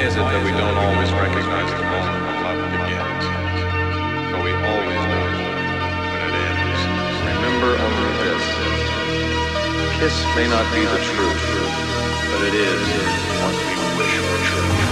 Why is it that we don't always recognize the moment when love begins, but we always know when it ends? Remember only this. Kiss may not be the truth, but it is what we wish were true.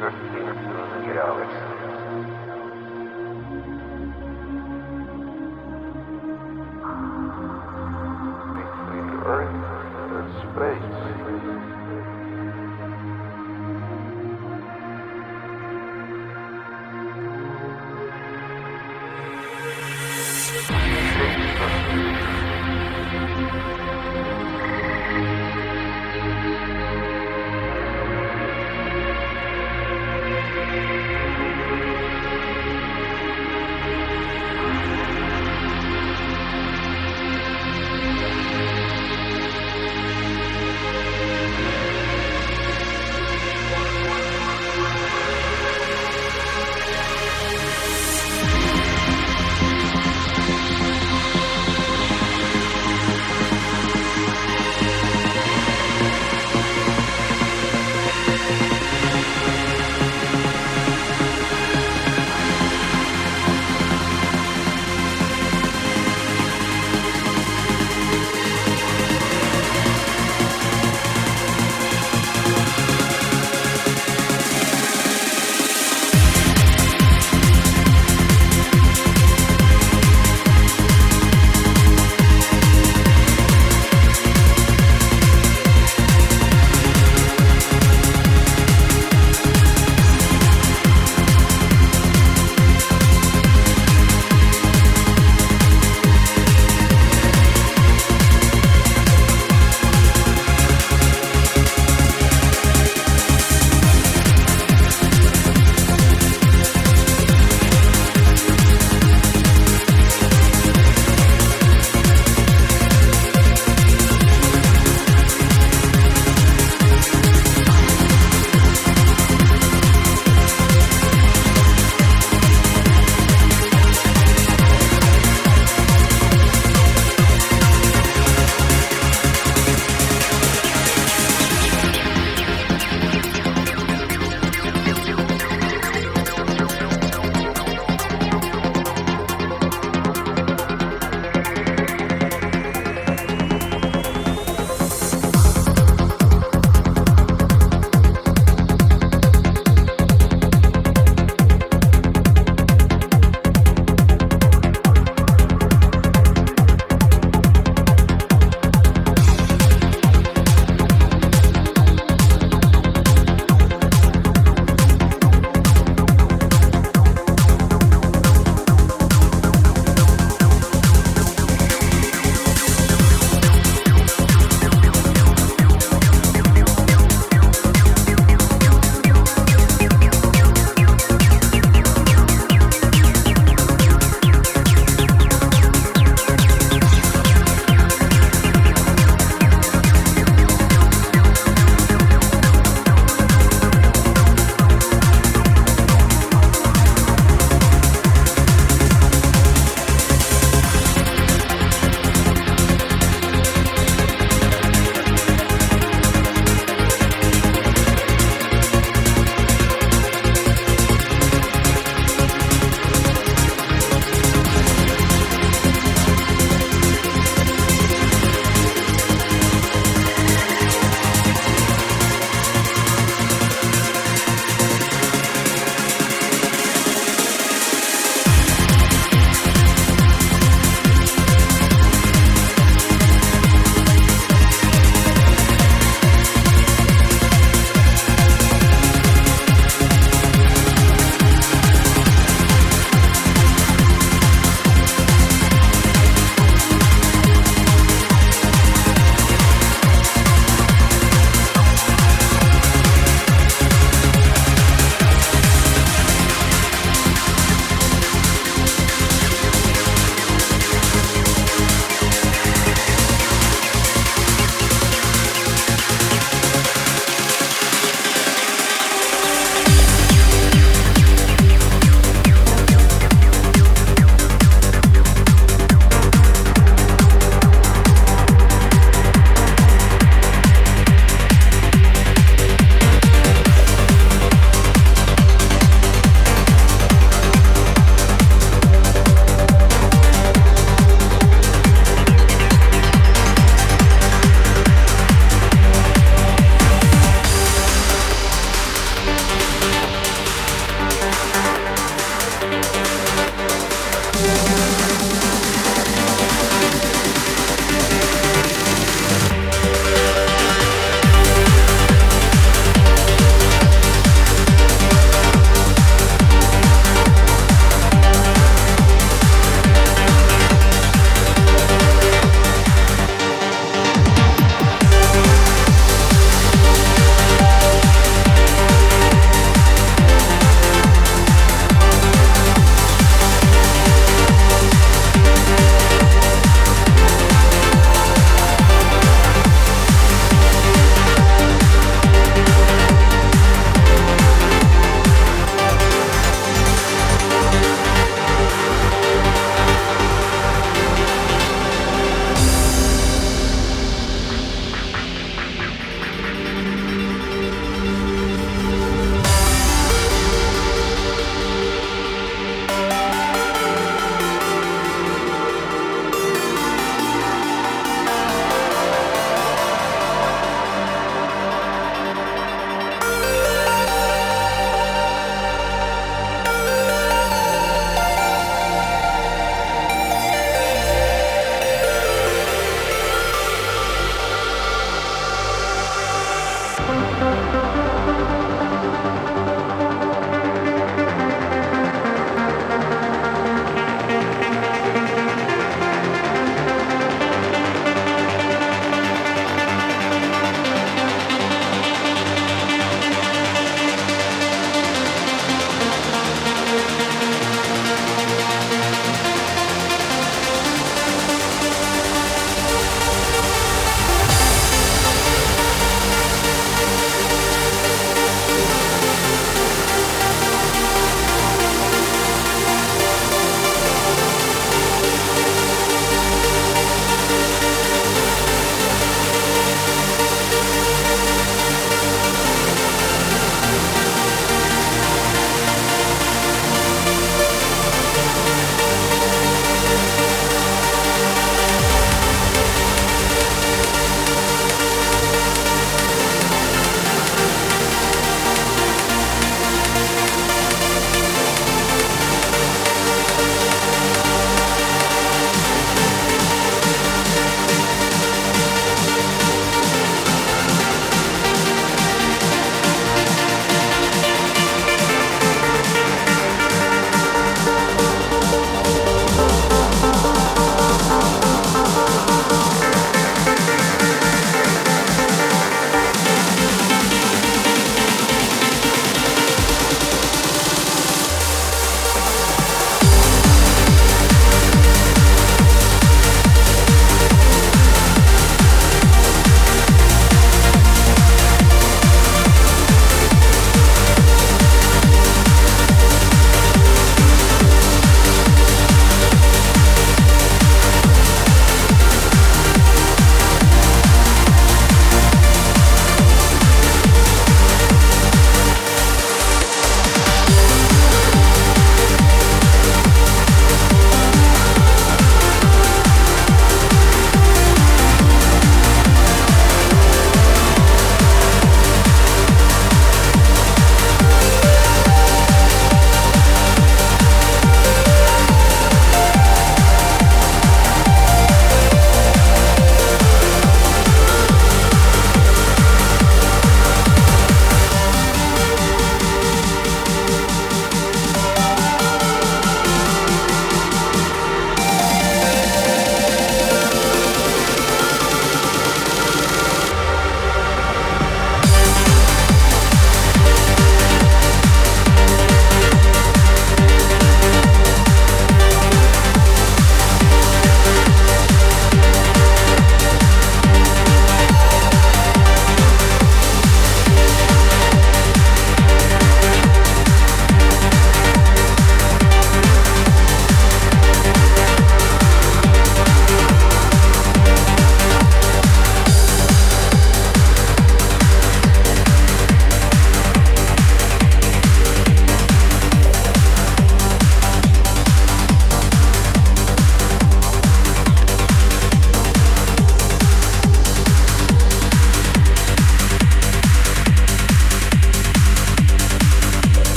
Sure